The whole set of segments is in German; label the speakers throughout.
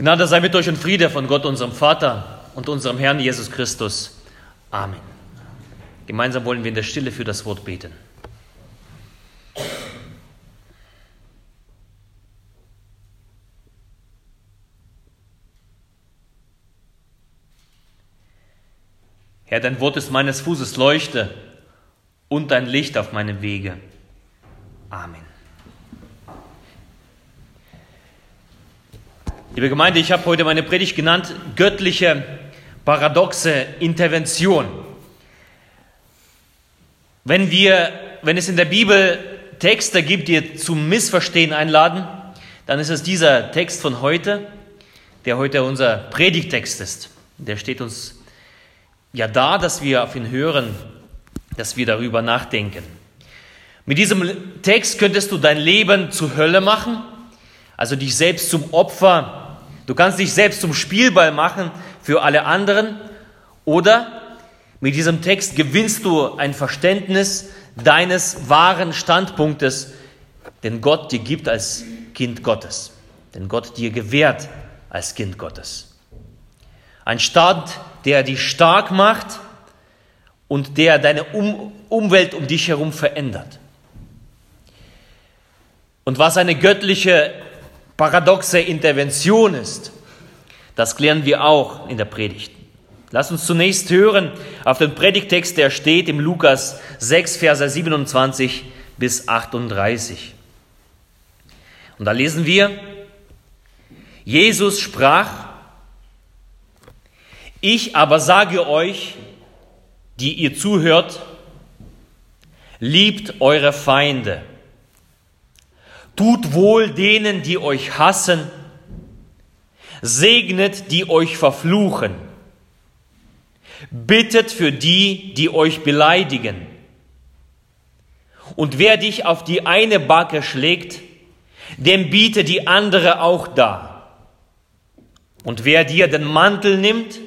Speaker 1: Gnade sei mit euch und Friede von Gott, unserem Vater und unserem Herrn Jesus Christus. Amen. Gemeinsam wollen wir in der Stille für das Wort beten. Herr, dein Wort ist meines Fußes Leuchte und dein Licht auf meinem Wege. Amen. Liebe Gemeinde, ich habe heute meine Predigt genannt, göttliche paradoxe Intervention. Wenn wir, wenn es in der Bibel Texte gibt, die zum Missverstehen einladen, dann ist es dieser Text von heute, der heute unser Predigtext ist. Der steht uns ja da, dass wir auf ihn hören, dass wir darüber nachdenken. Mit diesem Text könntest du dein Leben zur Hölle machen, also dich selbst zum Opfer Du kannst dich selbst zum Spielball machen für alle anderen oder mit diesem Text gewinnst du ein Verständnis deines wahren Standpunktes, den Gott dir gibt als Kind Gottes, den Gott dir gewährt als Kind Gottes. Ein Stand, der dich stark macht und der deine um Umwelt um dich herum verändert. Und was eine göttliche paradoxe Intervention ist. Das klären wir auch in der Predigt. Lass uns zunächst hören auf den Predigtext, der steht im Lukas 6, Verse 27 bis 38. Und da lesen wir, Jesus sprach, ich aber sage euch, die ihr zuhört, liebt eure Feinde Tut wohl denen, die euch hassen, segnet, die euch verfluchen, bittet für die, die euch beleidigen. Und wer dich auf die eine Backe schlägt, dem biete die andere auch dar. Und wer dir den Mantel nimmt,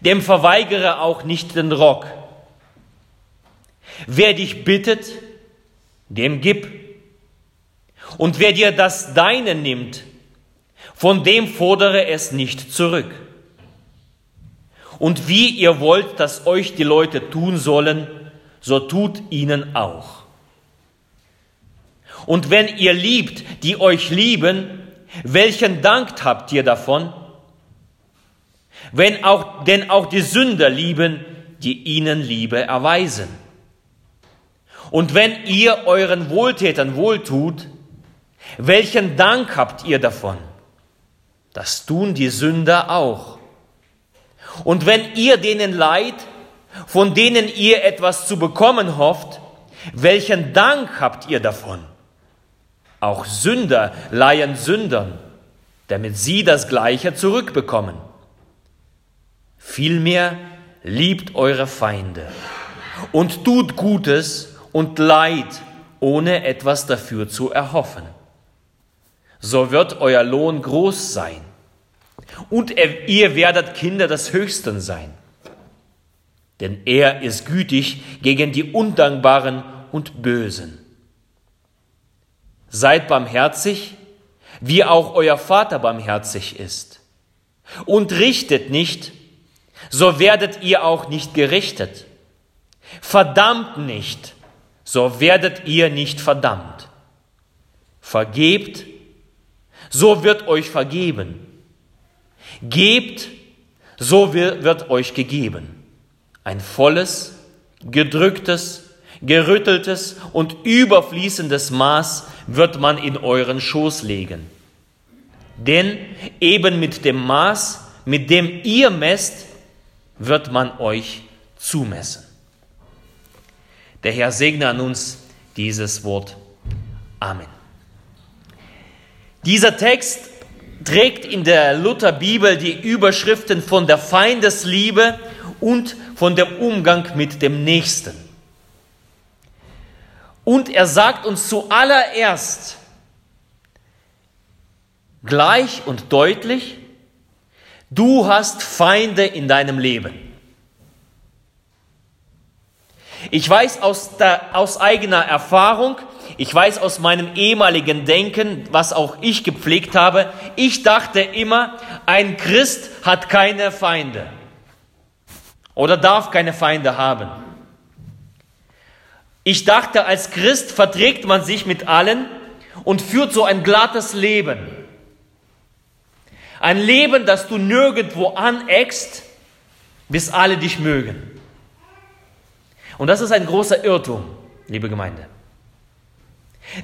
Speaker 1: dem verweigere auch nicht den Rock. Wer dich bittet, dem gib. Und wer dir das Deine nimmt, von dem fordere es nicht zurück. Und wie ihr wollt, dass euch die Leute tun sollen, so tut ihnen auch. Und wenn ihr liebt, die euch lieben, welchen Dank habt ihr davon? Wenn auch, denn auch die Sünder lieben, die ihnen Liebe erweisen. Und wenn ihr euren Wohltätern wohltut, welchen Dank habt ihr davon? Das tun die Sünder auch. Und wenn ihr denen leid, von denen ihr etwas zu bekommen hofft, welchen Dank habt ihr davon? Auch Sünder leihen Sündern, damit sie das Gleiche zurückbekommen. Vielmehr liebt eure Feinde und tut Gutes und Leid, ohne etwas dafür zu erhoffen so wird euer Lohn groß sein. Und ihr werdet Kinder des Höchsten sein. Denn er ist gütig gegen die Undankbaren und Bösen. Seid barmherzig, wie auch euer Vater barmherzig ist. Und richtet nicht, so werdet ihr auch nicht gerichtet. Verdammt nicht, so werdet ihr nicht verdammt. Vergebt, so wird euch vergeben. Gebt, so wird euch gegeben. Ein volles, gedrücktes, gerütteltes und überfließendes Maß wird man in euren Schoß legen. Denn eben mit dem Maß, mit dem ihr messt, wird man euch zumessen. Der Herr segne an uns dieses Wort. Amen. Dieser Text trägt in der Lutherbibel die Überschriften von der Feindesliebe und von dem Umgang mit dem Nächsten. Und er sagt uns zuallererst gleich und deutlich, du hast Feinde in deinem Leben. Ich weiß aus, der, aus eigener Erfahrung, ich weiß aus meinem ehemaligen Denken, was auch ich gepflegt habe, ich dachte immer, ein Christ hat keine Feinde oder darf keine Feinde haben. Ich dachte, als Christ verträgt man sich mit allen und führt so ein glattes Leben. Ein Leben, das du nirgendwo aneckst, bis alle dich mögen. Und das ist ein großer Irrtum, liebe Gemeinde.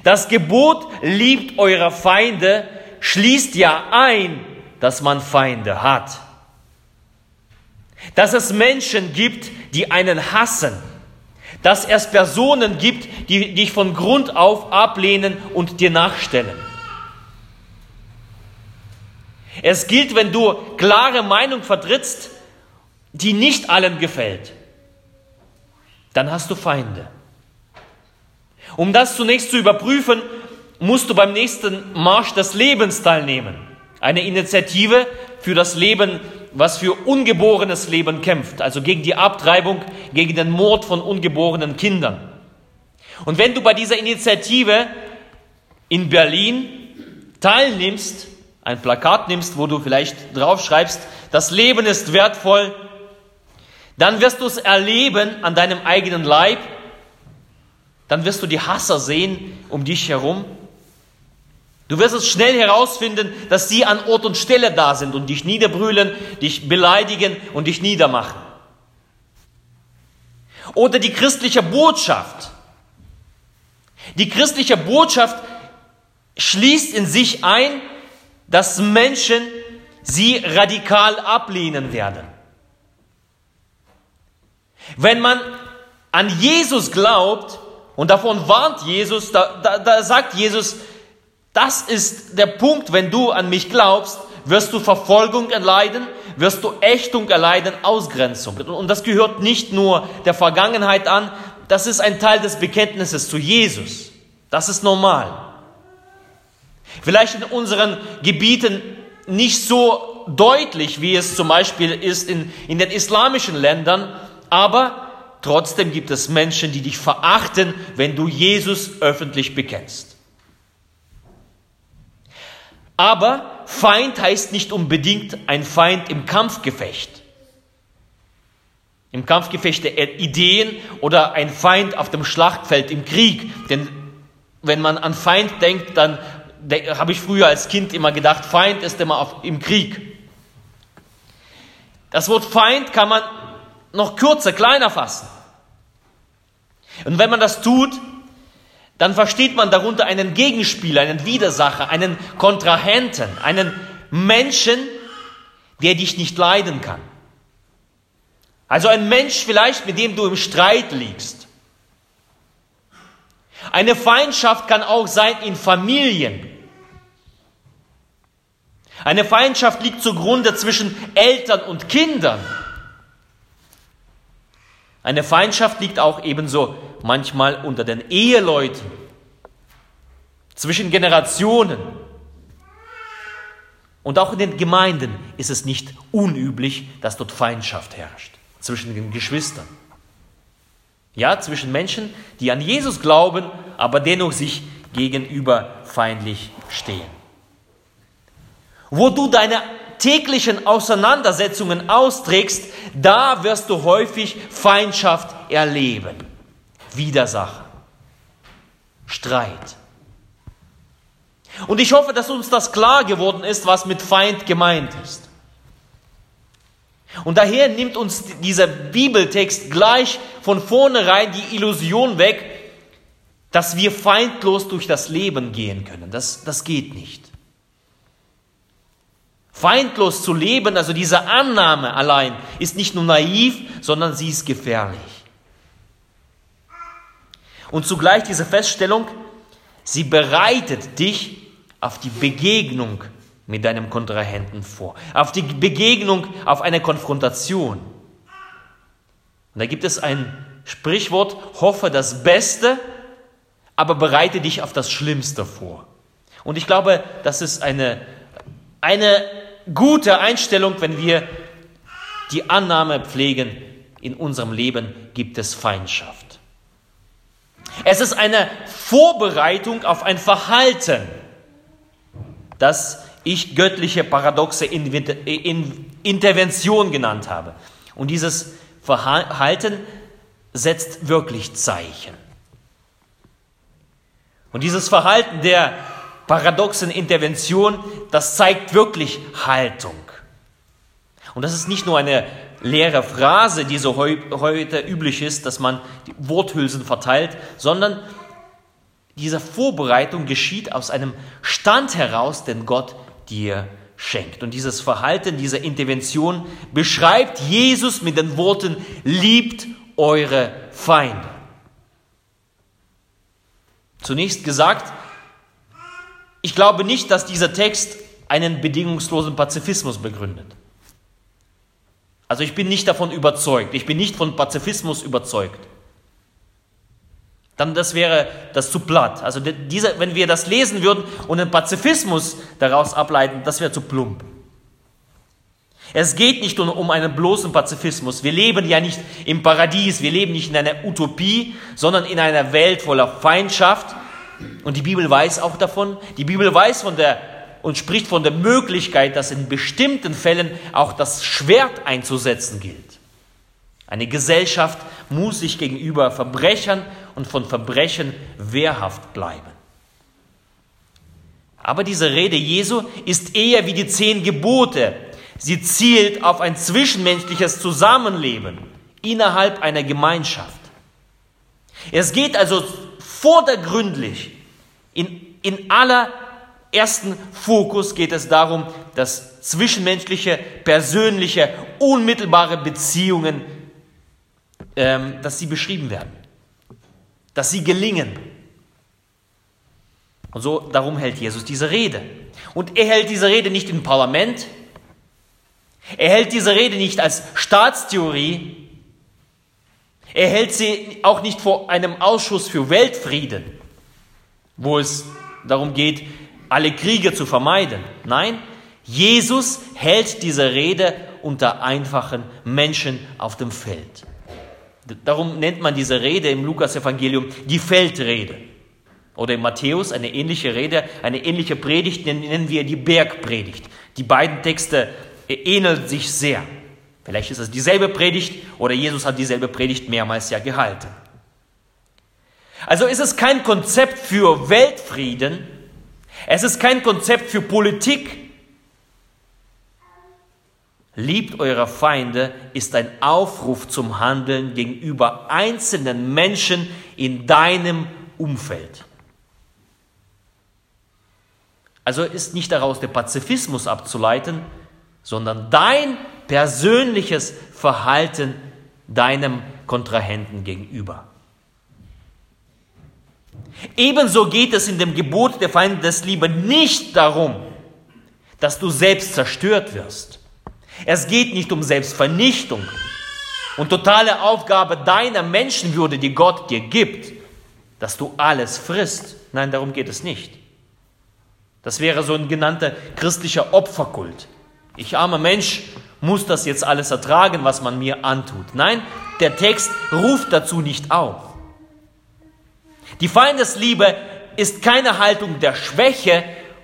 Speaker 1: Das Gebot liebt eure Feinde schließt ja ein, dass man Feinde hat. Dass es Menschen gibt, die einen hassen. Dass es Personen gibt, die dich von Grund auf ablehnen und dir nachstellen. Es gilt, wenn du klare Meinung vertrittst, die nicht allen gefällt, dann hast du Feinde. Um das zunächst zu überprüfen, musst du beim nächsten Marsch des Lebens teilnehmen. Eine Initiative für das Leben, was für ungeborenes Leben kämpft, also gegen die Abtreibung, gegen den Mord von ungeborenen Kindern. Und wenn du bei dieser Initiative in Berlin teilnimmst, ein Plakat nimmst, wo du vielleicht draufschreibst, das Leben ist wertvoll, dann wirst du es erleben an deinem eigenen Leib, dann wirst du die Hasser sehen um dich herum. Du wirst es schnell herausfinden, dass sie an Ort und Stelle da sind und dich niederbrüllen, dich beleidigen und dich niedermachen. Oder die christliche Botschaft. Die christliche Botschaft schließt in sich ein, dass Menschen sie radikal ablehnen werden. Wenn man an Jesus glaubt, und davon warnt Jesus, da, da, da sagt Jesus, das ist der Punkt, wenn du an mich glaubst, wirst du Verfolgung erleiden, wirst du Ächtung erleiden, Ausgrenzung. Und das gehört nicht nur der Vergangenheit an, das ist ein Teil des Bekenntnisses zu Jesus. Das ist normal. Vielleicht in unseren Gebieten nicht so deutlich, wie es zum Beispiel ist in, in den islamischen Ländern, aber trotzdem gibt es Menschen, die dich verachten, wenn du Jesus öffentlich bekennst. Aber Feind heißt nicht unbedingt ein Feind im Kampfgefecht. Im Kampfgefecht der Ideen oder ein Feind auf dem Schlachtfeld im Krieg. Denn wenn man an Feind denkt, dann habe ich früher als Kind immer gedacht, Feind ist immer auf, im Krieg. Das Wort Feind kann man noch kürzer, kleiner fassen. Und wenn man das tut, dann versteht man darunter einen Gegenspieler, einen Widersacher, einen Kontrahenten, einen Menschen, der dich nicht leiden kann. Also ein Mensch vielleicht, mit dem du im Streit liegst. Eine Feindschaft kann auch sein in Familien. Eine Feindschaft liegt zugrunde zwischen Eltern und Kindern. Eine Feindschaft liegt auch ebenso manchmal unter den Eheleuten, zwischen Generationen. Und auch in den Gemeinden ist es nicht unüblich, dass dort Feindschaft herrscht zwischen den Geschwistern. Ja, zwischen Menschen, die an Jesus glauben, aber dennoch sich gegenüber feindlich stehen. Wo du deine täglichen Auseinandersetzungen austrägst, da wirst du häufig Feindschaft erleben. Widersacher, Streit. Und ich hoffe, dass uns das klar geworden ist, was mit Feind gemeint ist. Und daher nimmt uns dieser Bibeltext gleich von vornherein die Illusion weg, dass wir feindlos durch das Leben gehen können. Das, das geht nicht. Feindlos zu leben, also diese Annahme allein, ist nicht nur naiv, sondern sie ist gefährlich. Und zugleich diese Feststellung, sie bereitet dich auf die Begegnung mit deinem Kontrahenten vor, auf die Begegnung, auf eine Konfrontation. Und da gibt es ein Sprichwort, hoffe das Beste, aber bereite dich auf das Schlimmste vor. Und ich glaube, das ist eine, eine gute Einstellung, wenn wir die Annahme pflegen, in unserem Leben gibt es Feindschaft. Es ist eine Vorbereitung auf ein Verhalten, das ich göttliche paradoxe Intervention genannt habe. Und dieses Verhalten setzt wirklich Zeichen. Und dieses Verhalten der paradoxen Intervention, das zeigt wirklich Haltung. Und das ist nicht nur eine leere Phrase, die so heute üblich ist, dass man die Worthülsen verteilt, sondern diese Vorbereitung geschieht aus einem Stand heraus, den Gott dir schenkt. Und dieses Verhalten, diese Intervention beschreibt Jesus mit den Worten, liebt eure Feinde. Zunächst gesagt, ich glaube nicht, dass dieser Text einen bedingungslosen Pazifismus begründet. Also ich bin nicht davon überzeugt, ich bin nicht von Pazifismus überzeugt. Dann das wäre das zu platt. Also dieser, wenn wir das lesen würden und einen Pazifismus daraus ableiten, das wäre zu plump. Es geht nicht um einen bloßen Pazifismus. Wir leben ja nicht im Paradies, wir leben nicht in einer Utopie, sondern in einer Welt voller Feindschaft. Und die Bibel weiß auch davon. Die Bibel weiß von der und spricht von der Möglichkeit, dass in bestimmten Fällen auch das Schwert einzusetzen gilt. Eine Gesellschaft muss sich gegenüber Verbrechern und von Verbrechen wehrhaft bleiben. Aber diese Rede Jesu ist eher wie die zehn Gebote, Sie zielt auf ein zwischenmenschliches Zusammenleben innerhalb einer Gemeinschaft. Es geht also vordergründlich, in, in allerersten Fokus geht es darum, dass zwischenmenschliche, persönliche, unmittelbare Beziehungen, ähm, dass sie beschrieben werden, dass sie gelingen. Und so darum hält Jesus diese Rede. Und er hält diese Rede nicht im Parlament, er hält diese Rede nicht als Staatstheorie. Er hält sie auch nicht vor einem Ausschuss für Weltfrieden, wo es darum geht, alle Kriege zu vermeiden. Nein, Jesus hält diese Rede unter einfachen Menschen auf dem Feld. Darum nennt man diese Rede im Lukas-Evangelium die Feldrede. Oder in Matthäus eine ähnliche Rede, eine ähnliche Predigt nennen wir die Bergpredigt. Die beiden Texte ähnelt sich sehr. Vielleicht ist es dieselbe Predigt oder Jesus hat dieselbe Predigt mehrmals ja gehalten. Also ist es kein Konzept für Weltfrieden, es ist kein Konzept für Politik. Liebt eure Feinde ist ein Aufruf zum Handeln gegenüber einzelnen Menschen in deinem Umfeld. Also ist nicht daraus der Pazifismus abzuleiten, sondern dein persönliches Verhalten deinem Kontrahenten gegenüber. Ebenso geht es in dem Gebot der Feindesliebe nicht darum, dass du selbst zerstört wirst. Es geht nicht um Selbstvernichtung und totale Aufgabe deiner Menschenwürde, die Gott dir gibt, dass du alles frisst. Nein, darum geht es nicht. Das wäre so ein genannter christlicher Opferkult. Ich armer Mensch muss das jetzt alles ertragen, was man mir antut. Nein, der Text ruft dazu nicht auf. Die Feindesliebe ist keine Haltung der Schwäche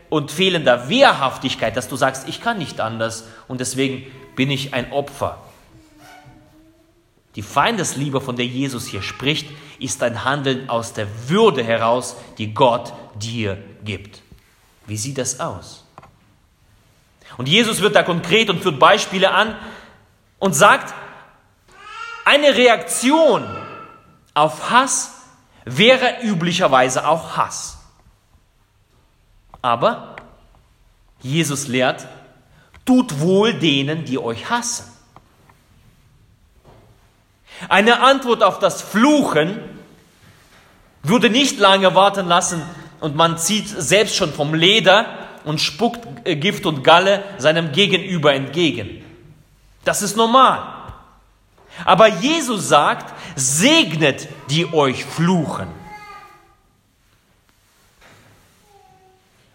Speaker 1: und fehlender Wehrhaftigkeit, dass du sagst, ich kann nicht anders und deswegen bin ich ein Opfer. Die Feindesliebe, von der Jesus hier spricht, ist ein Handeln aus der Würde heraus, die Gott dir gibt. Wie sieht das aus? Und Jesus wird da konkret und führt Beispiele an und sagt, eine Reaktion auf Hass wäre üblicherweise auch Hass. Aber Jesus lehrt, tut wohl denen, die euch hassen. Eine Antwort auf das Fluchen würde nicht lange warten lassen und man zieht selbst schon vom Leder und spuckt äh, Gift und Galle seinem Gegenüber entgegen. Das ist normal. Aber Jesus sagt, segnet die euch fluchen.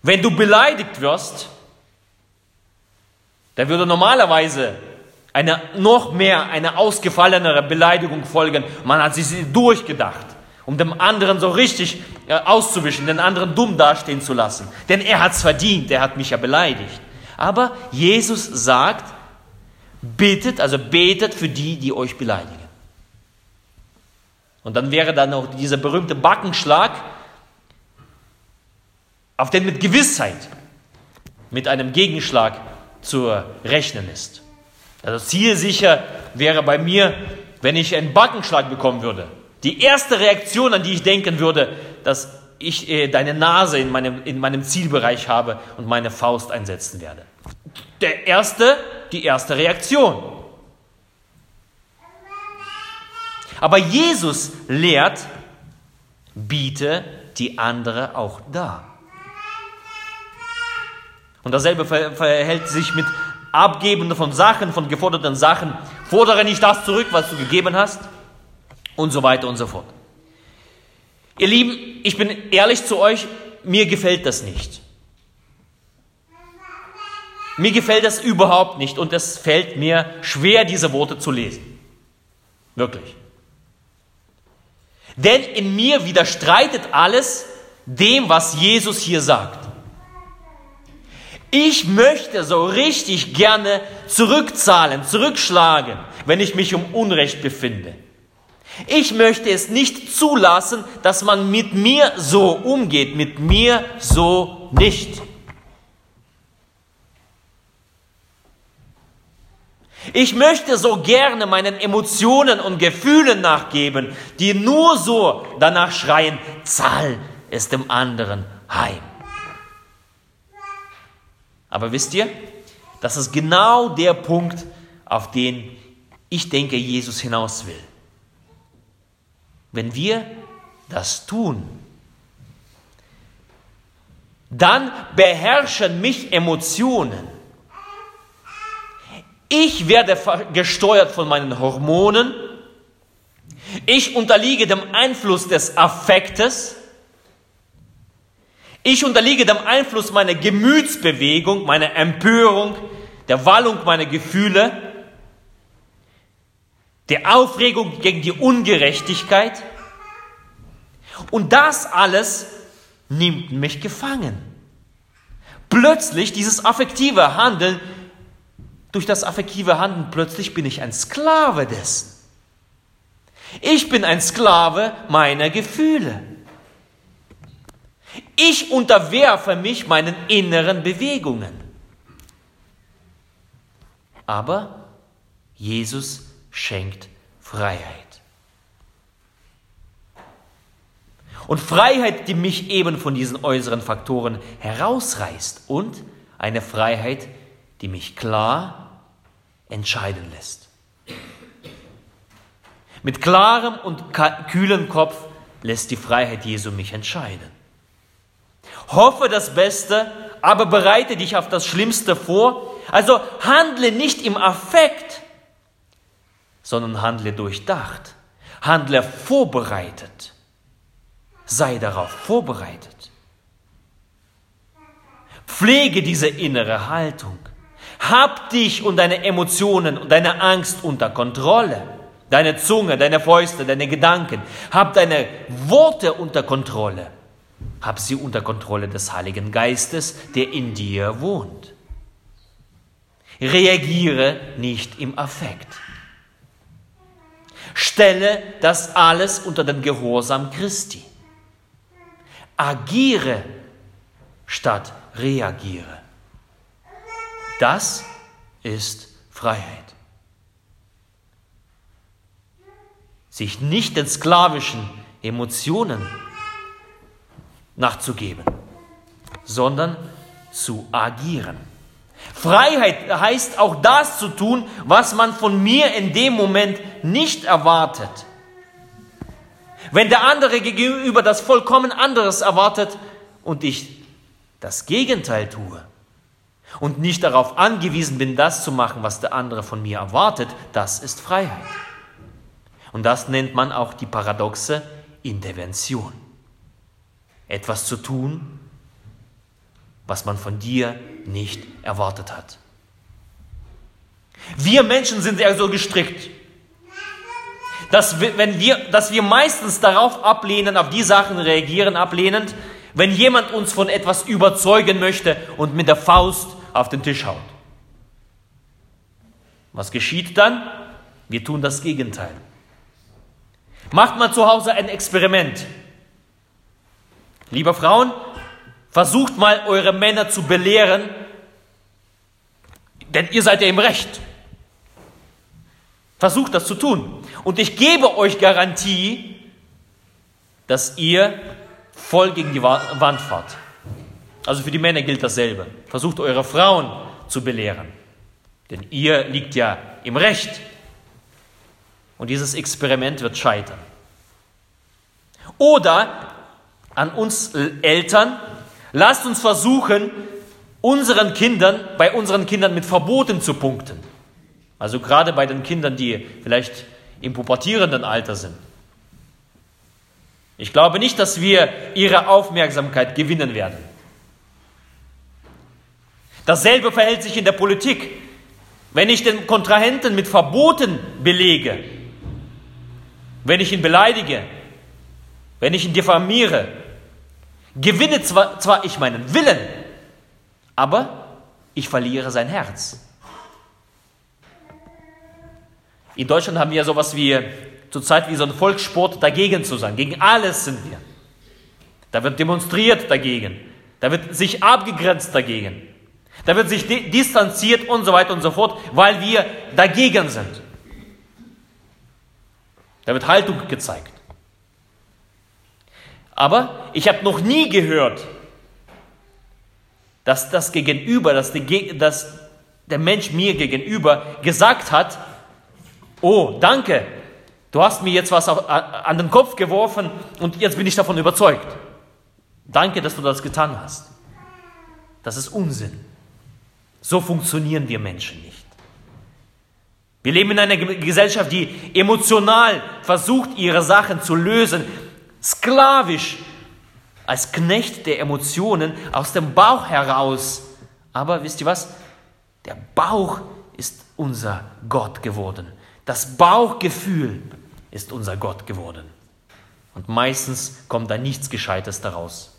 Speaker 1: Wenn du beleidigt wirst, da würde normalerweise eine noch mehr, eine ausgefallenere Beleidigung folgen. Man hat sie durchgedacht um dem anderen so richtig äh, auszuwischen, den anderen dumm dastehen zu lassen. Denn er hat es verdient, er hat mich ja beleidigt. Aber Jesus sagt, bittet, also betet für die, die euch beleidigen. Und dann wäre dann auch dieser berühmte Backenschlag, auf den mit Gewissheit, mit einem Gegenschlag zu rechnen ist. Also zielsicher wäre bei mir, wenn ich einen Backenschlag bekommen würde. Die erste Reaktion, an die ich denken würde, dass ich äh, deine Nase in meinem, in meinem Zielbereich habe und meine Faust einsetzen werde. Der erste, die erste Reaktion. Aber Jesus lehrt, biete die andere auch dar. Und dasselbe verhält sich mit Abgeben von Sachen, von geforderten Sachen. Fordere nicht das zurück, was du gegeben hast und so weiter und so fort. Ihr Lieben, ich bin ehrlich zu euch, mir gefällt das nicht. Mir gefällt das überhaupt nicht und es fällt mir schwer, diese Worte zu lesen. Wirklich. Denn in mir widerstreitet alles dem, was Jesus hier sagt. Ich möchte so richtig gerne zurückzahlen, zurückschlagen, wenn ich mich um Unrecht befinde. Ich möchte es nicht zulassen, dass man mit mir so umgeht, mit mir so nicht. Ich möchte so gerne meinen Emotionen und Gefühlen nachgeben, die nur so danach schreien, zahl es dem anderen heim. Aber wisst ihr, das ist genau der Punkt, auf den ich denke, Jesus hinaus will. Wenn wir das tun, dann beherrschen mich Emotionen. Ich werde gesteuert von meinen Hormonen. Ich unterliege dem Einfluss des Affektes. Ich unterliege dem Einfluss meiner Gemütsbewegung, meiner Empörung, der Wallung meiner Gefühle der Aufregung gegen die Ungerechtigkeit. Und das alles nimmt mich gefangen. Plötzlich dieses affektive Handeln, durch das affektive Handeln plötzlich bin ich ein Sklave dessen. Ich bin ein Sklave meiner Gefühle. Ich unterwerfe mich meinen inneren Bewegungen. Aber Jesus schenkt Freiheit. Und Freiheit, die mich eben von diesen äußeren Faktoren herausreißt und eine Freiheit, die mich klar entscheiden lässt. Mit klarem und kühlem Kopf lässt die Freiheit Jesu mich entscheiden. Hoffe das Beste, aber bereite dich auf das Schlimmste vor. Also handle nicht im Affekt, sondern handle durchdacht, handle vorbereitet, sei darauf vorbereitet. Pflege diese innere Haltung. Hab dich und deine Emotionen und deine Angst unter Kontrolle. Deine Zunge, deine Fäuste, deine Gedanken. Hab deine Worte unter Kontrolle. Hab sie unter Kontrolle des Heiligen Geistes, der in dir wohnt. Reagiere nicht im Affekt. Stelle das alles unter den Gehorsam Christi. Agiere statt reagiere. Das ist Freiheit. Sich nicht den sklavischen Emotionen nachzugeben, sondern zu agieren. Freiheit heißt auch das zu tun, was man von mir in dem Moment nicht erwartet. Wenn der andere gegenüber das vollkommen anderes erwartet und ich das Gegenteil tue und nicht darauf angewiesen bin, das zu machen, was der andere von mir erwartet, das ist Freiheit. Und das nennt man auch die paradoxe Intervention. Etwas zu tun, was man von dir nicht erwartet hat. Wir Menschen sind ja so gestrickt. dass wir, wenn wir, dass wir meistens darauf ablehnen, auf die Sachen reagieren, ablehnend, wenn jemand uns von etwas überzeugen möchte und mit der Faust auf den Tisch haut. Was geschieht dann? Wir tun das Gegenteil. Macht mal zu Hause ein Experiment. Lieber Frauen, versucht mal eure Männer zu belehren, denn ihr seid ja im Recht. Versucht das zu tun. Und ich gebe euch Garantie, dass ihr voll gegen die Wand fahrt. Also für die Männer gilt dasselbe. Versucht eure Frauen zu belehren. Denn ihr liegt ja im Recht. Und dieses Experiment wird scheitern. Oder an uns Eltern, lasst uns versuchen, unseren Kindern, bei unseren Kindern mit Verboten zu punkten. Also gerade bei den Kindern, die vielleicht im pubertierenden Alter sind. Ich glaube nicht, dass wir ihre Aufmerksamkeit gewinnen werden. Dasselbe verhält sich in der Politik. Wenn ich den Kontrahenten mit Verboten belege, wenn ich ihn beleidige, wenn ich ihn diffamiere, gewinne zwar, zwar ich meinen Willen, aber ich verliere sein Herz. In Deutschland haben wir ja sowas wie zurzeit wie so ein Volkssport dagegen zu sein. Gegen alles sind wir. Da wird demonstriert dagegen. Da wird sich abgegrenzt dagegen. Da wird sich distanziert und so weiter und so fort, weil wir dagegen sind. Da wird Haltung gezeigt. Aber ich habe noch nie gehört, dass das Gegenüber, dass, die, dass der Mensch mir gegenüber gesagt hat, oh, danke, du hast mir jetzt was an den Kopf geworfen und jetzt bin ich davon überzeugt. Danke, dass du das getan hast. Das ist Unsinn. So funktionieren wir Menschen nicht. Wir leben in einer Gesellschaft, die emotional versucht, ihre Sachen zu lösen, sklavisch, als Knecht der Emotionen aus dem Bauch heraus. Aber wisst ihr was? Der Bauch ist unser Gott geworden. Das Bauchgefühl ist unser Gott geworden. Und meistens kommt da nichts Gescheites daraus.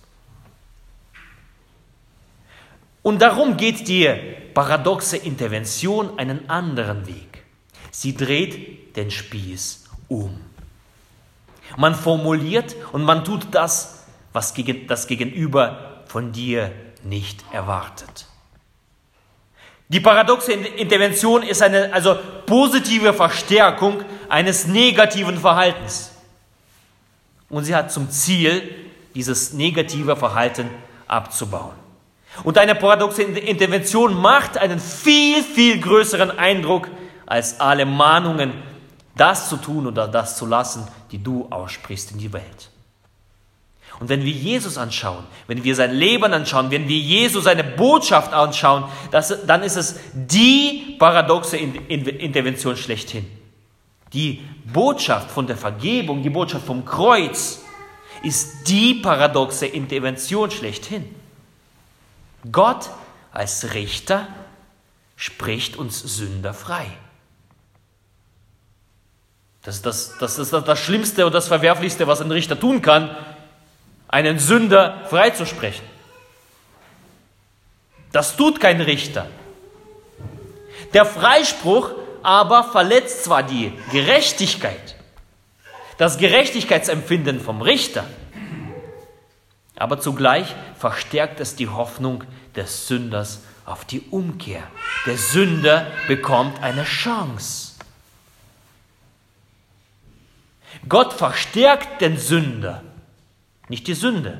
Speaker 1: Und darum geht die paradoxe Intervention einen anderen Weg. Sie dreht den Spieß um. Man formuliert und man tut das, was das Gegenüber von dir nicht erwartet. Die paradoxe Intervention ist eine also positive Verstärkung eines negativen Verhaltens. Und sie hat zum Ziel, dieses negative Verhalten abzubauen. Und eine paradoxe Intervention macht einen viel, viel größeren Eindruck als alle Mahnungen, das zu tun oder das zu lassen, die du aussprichst in die Welt. Und wenn wir Jesus anschauen, wenn wir sein Leben anschauen, wenn wir Jesus seine Botschaft anschauen, das, dann ist es die paradoxe Intervention schlechthin. Die Botschaft von der Vergebung, die Botschaft vom Kreuz ist die paradoxe Intervention schlechthin. Gott als Richter spricht uns Sünder frei. Das ist das, das ist das Schlimmste und das Verwerflichste, was ein Richter tun kann, einen Sünder freizusprechen. Das tut kein Richter. Der Freispruch aber verletzt zwar die Gerechtigkeit, das Gerechtigkeitsempfinden vom Richter, aber zugleich verstärkt es die Hoffnung des Sünders auf die Umkehr. Der Sünder bekommt eine Chance. Gott verstärkt den Sünder, nicht die Sünde.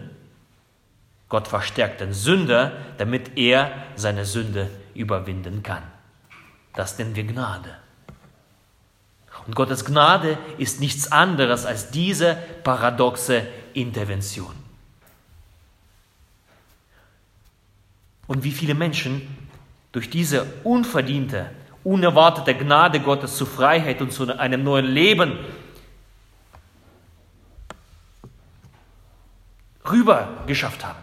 Speaker 1: Gott verstärkt den Sünder, damit er seine Sünde überwinden kann. Das nennen wir Gnade. Und Gottes Gnade ist nichts anderes als diese paradoxe Intervention. Und wie viele Menschen durch diese unverdiente, unerwartete Gnade Gottes zu Freiheit und zu einem neuen Leben rüber geschafft haben.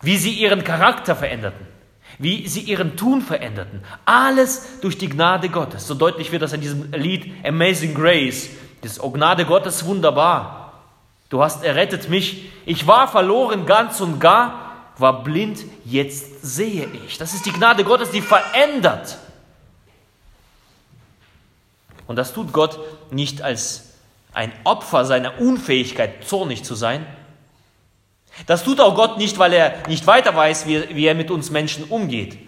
Speaker 1: Wie sie ihren Charakter veränderten. wie sie ihren Tun veränderten. Alles durch die Gnade Gottes. So deutlich wird das in diesem Lied Amazing Grace. Das Oh Gnade Gottes wunderbar. Du hast errettet mich. Ich war verloren ganz und gar, war blind, jetzt sehe ich. Das ist die Gnade Gottes, die verändert. Und das tut Gott nicht als ein Opfer seiner Unfähigkeit, zornig zu sein. Das tut auch Gott nicht, weil er nicht weiter weiß, wie, wie er mit uns Menschen umgeht,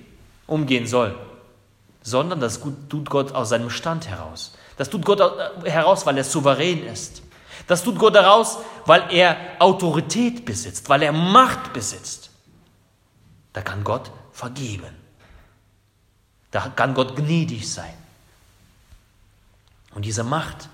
Speaker 1: umgehen soll, sondern das tut Gott aus seinem Stand heraus. Das tut Gott heraus, weil er souverän ist. Das tut Gott heraus, weil er Autorität besitzt, weil er Macht besitzt. Da kann Gott vergeben. Da kann Gott gnädig sein. Und diese Macht,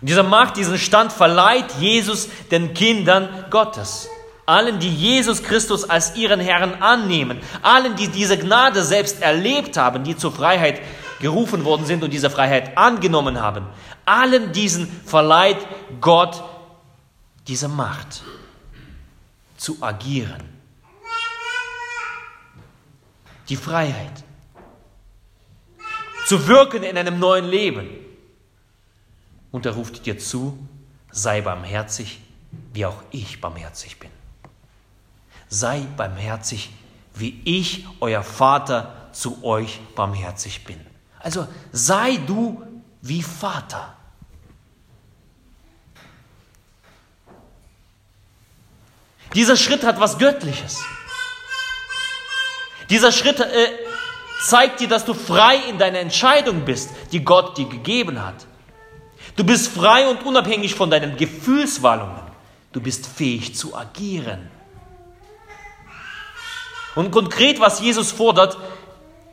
Speaker 1: und diese Macht, diesen Stand verleiht Jesus den Kindern Gottes. Allen, die Jesus Christus als ihren Herrn annehmen, allen, die diese Gnade selbst erlebt haben, die zur Freiheit gerufen worden sind und diese Freiheit angenommen haben, allen diesen verleiht Gott diese Macht zu agieren. Die Freiheit. Zu wirken in einem neuen Leben. Und er ruft dir zu, sei barmherzig, wie auch ich barmherzig bin. Sei barmherzig, wie ich, euer Vater, zu euch barmherzig bin. Also sei du wie Vater. Dieser Schritt hat was Göttliches. Dieser Schritt äh, zeigt dir, dass du frei in deiner Entscheidung bist, die Gott dir gegeben hat. Du bist frei und unabhängig von deinen Gefühlswallungen. Du bist fähig zu agieren. Und konkret, was Jesus fordert,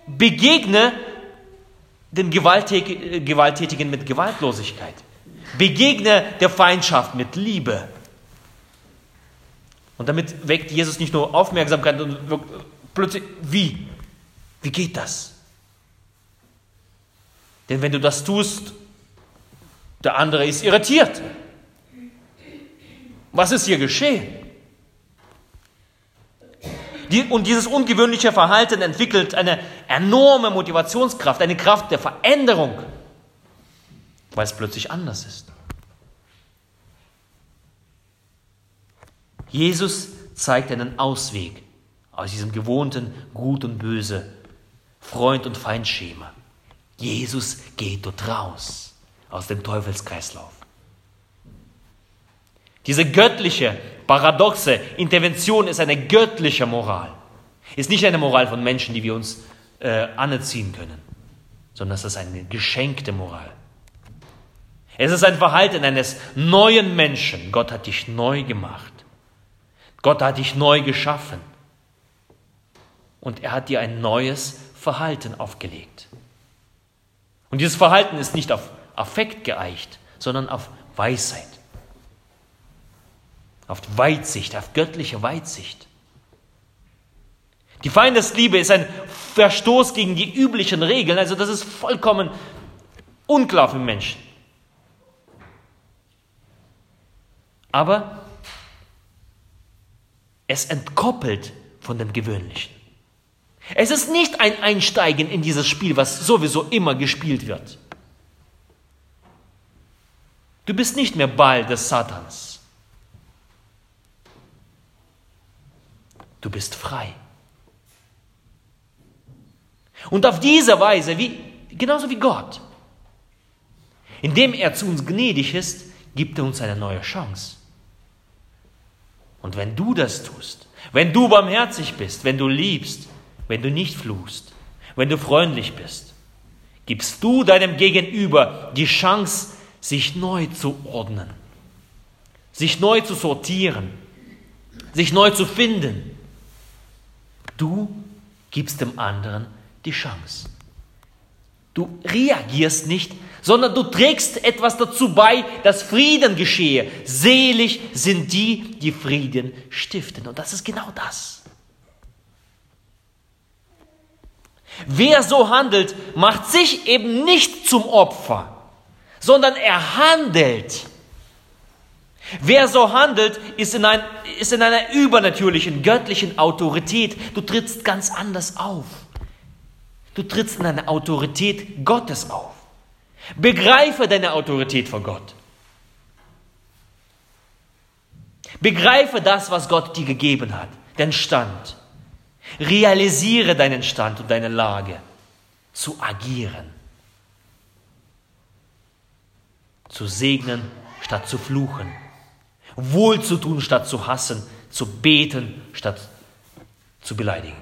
Speaker 1: begegne den Gewalttätigen mit Gewaltlosigkeit. Begegne der Feindschaft mit Liebe. Und damit weckt Jesus nicht nur Aufmerksamkeit und plötzlich, wie? Wie geht das? Denn wenn du das tust, der andere ist irritiert. Was ist hier geschehen? Und dieses ungewöhnliche Verhalten entwickelt eine enorme Motivationskraft, eine Kraft der Veränderung, weil es plötzlich anders ist. Jesus zeigt einen Ausweg aus diesem gewohnten Gut und Böse, Freund und Feindschema. Jesus geht dort raus aus dem Teufelskreislauf. Diese göttliche, paradoxe Intervention ist eine göttliche Moral. Ist nicht eine Moral von Menschen, die wir uns äh, anerziehen können, sondern es ist eine geschenkte Moral. Es ist ein Verhalten eines neuen Menschen. Gott hat dich neu gemacht. Gott hat dich neu geschaffen. Und er hat dir ein neues Verhalten aufgelegt. Und dieses Verhalten ist nicht auf Affekt geeicht, sondern auf Weisheit auf Weitsicht, auf göttliche Weitsicht. Die Feindesliebe ist ein Verstoß gegen die üblichen Regeln, also das ist vollkommen unklar für Menschen. Aber es entkoppelt von dem Gewöhnlichen. Es ist nicht ein Einsteigen in dieses Spiel, was sowieso immer gespielt wird. Du bist nicht mehr Ball des Satans. Du bist frei. Und auf diese Weise, wie, genauso wie Gott, indem er zu uns gnädig ist, gibt er uns eine neue Chance. Und wenn du das tust, wenn du barmherzig bist, wenn du liebst, wenn du nicht fluchst, wenn du freundlich bist, gibst du deinem Gegenüber die Chance, sich neu zu ordnen, sich neu zu sortieren, sich neu zu finden. Du gibst dem anderen die Chance. Du reagierst nicht, sondern du trägst etwas dazu bei, dass Frieden geschehe. Selig sind die, die Frieden stiften. Und das ist genau das. Wer so handelt, macht sich eben nicht zum Opfer, sondern er handelt. Wer so handelt, ist in, ein, ist in einer übernatürlichen, göttlichen Autorität. Du trittst ganz anders auf. Du trittst in einer Autorität Gottes auf. Begreife deine Autorität vor Gott. Begreife das, was Gott dir gegeben hat, den Stand. Realisiere deinen Stand und deine Lage, zu agieren, zu segnen statt zu fluchen, wohl zu tun statt zu hassen, zu beten statt zu beleidigen.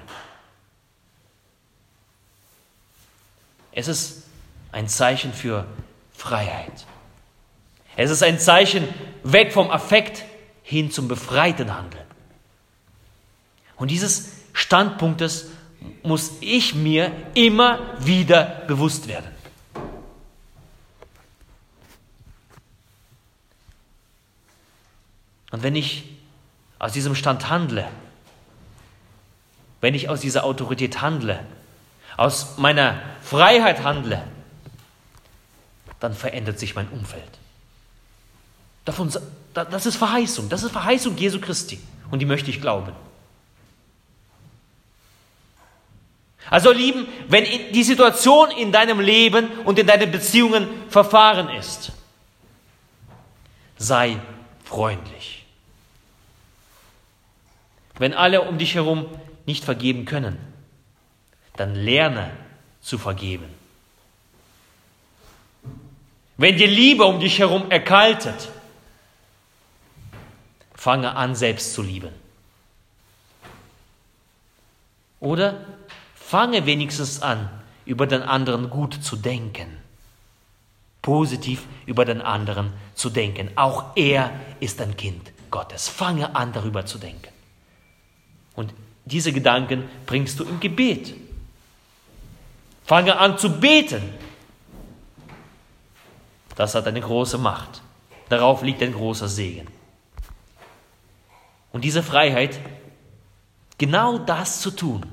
Speaker 1: Es ist ein Zeichen für Freiheit. Es ist ein Zeichen weg vom Affekt hin zum befreiten Handeln. Und dieses Standpunktes muss ich mir immer wieder bewusst werden. Und wenn ich aus diesem Stand handle, wenn ich aus dieser Autorität handle, aus meiner Freiheit handle, dann verändert sich mein Umfeld. Davon, das ist Verheißung, das ist Verheißung Jesu Christi und die möchte ich glauben. Also lieben, wenn die Situation in deinem Leben und in deinen Beziehungen verfahren ist, sei freundlich. Wenn alle um dich herum nicht vergeben können, dann lerne zu vergeben. Wenn die Liebe um dich herum erkaltet, fange an, selbst zu lieben. Oder fange wenigstens an, über den anderen gut zu denken. Positiv über den anderen zu denken. Auch er ist ein Kind Gottes. Fange an, darüber zu denken. Und diese Gedanken bringst du im Gebet. Fange an zu beten. Das hat eine große Macht. Darauf liegt ein großer Segen. Und diese Freiheit, genau das zu tun,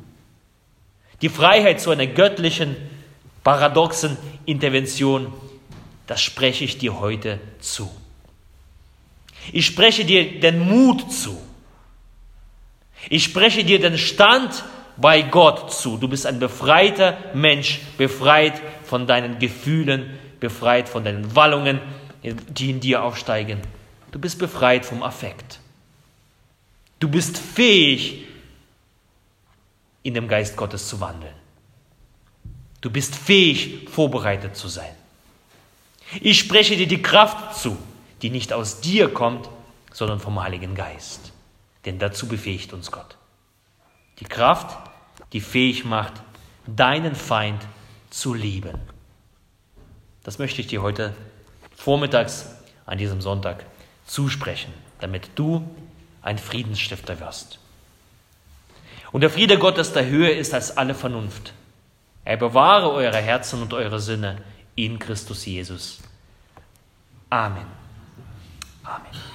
Speaker 1: die Freiheit zu einer göttlichen, paradoxen Intervention, das spreche ich dir heute zu. Ich spreche dir den Mut zu. Ich spreche dir den Stand bei Gott zu. Du bist ein befreiter Mensch, befreit von deinen Gefühlen, befreit von deinen Wallungen, die in dir aufsteigen. Du bist befreit vom Affekt. Du bist fähig, in dem Geist Gottes zu wandeln. Du bist fähig, vorbereitet zu sein. Ich spreche dir die Kraft zu, die nicht aus dir kommt, sondern vom Heiligen Geist. Denn dazu befähigt uns Gott. Die Kraft, die fähig macht, deinen Feind zu lieben. Das möchte ich dir heute vormittags an diesem Sonntag zusprechen, damit du ein Friedensstifter wirst. Und der Friede Gottes, der höher ist als alle Vernunft. Er bewahre eure Herzen und eure Sinne in Christus Jesus. Amen. Amen.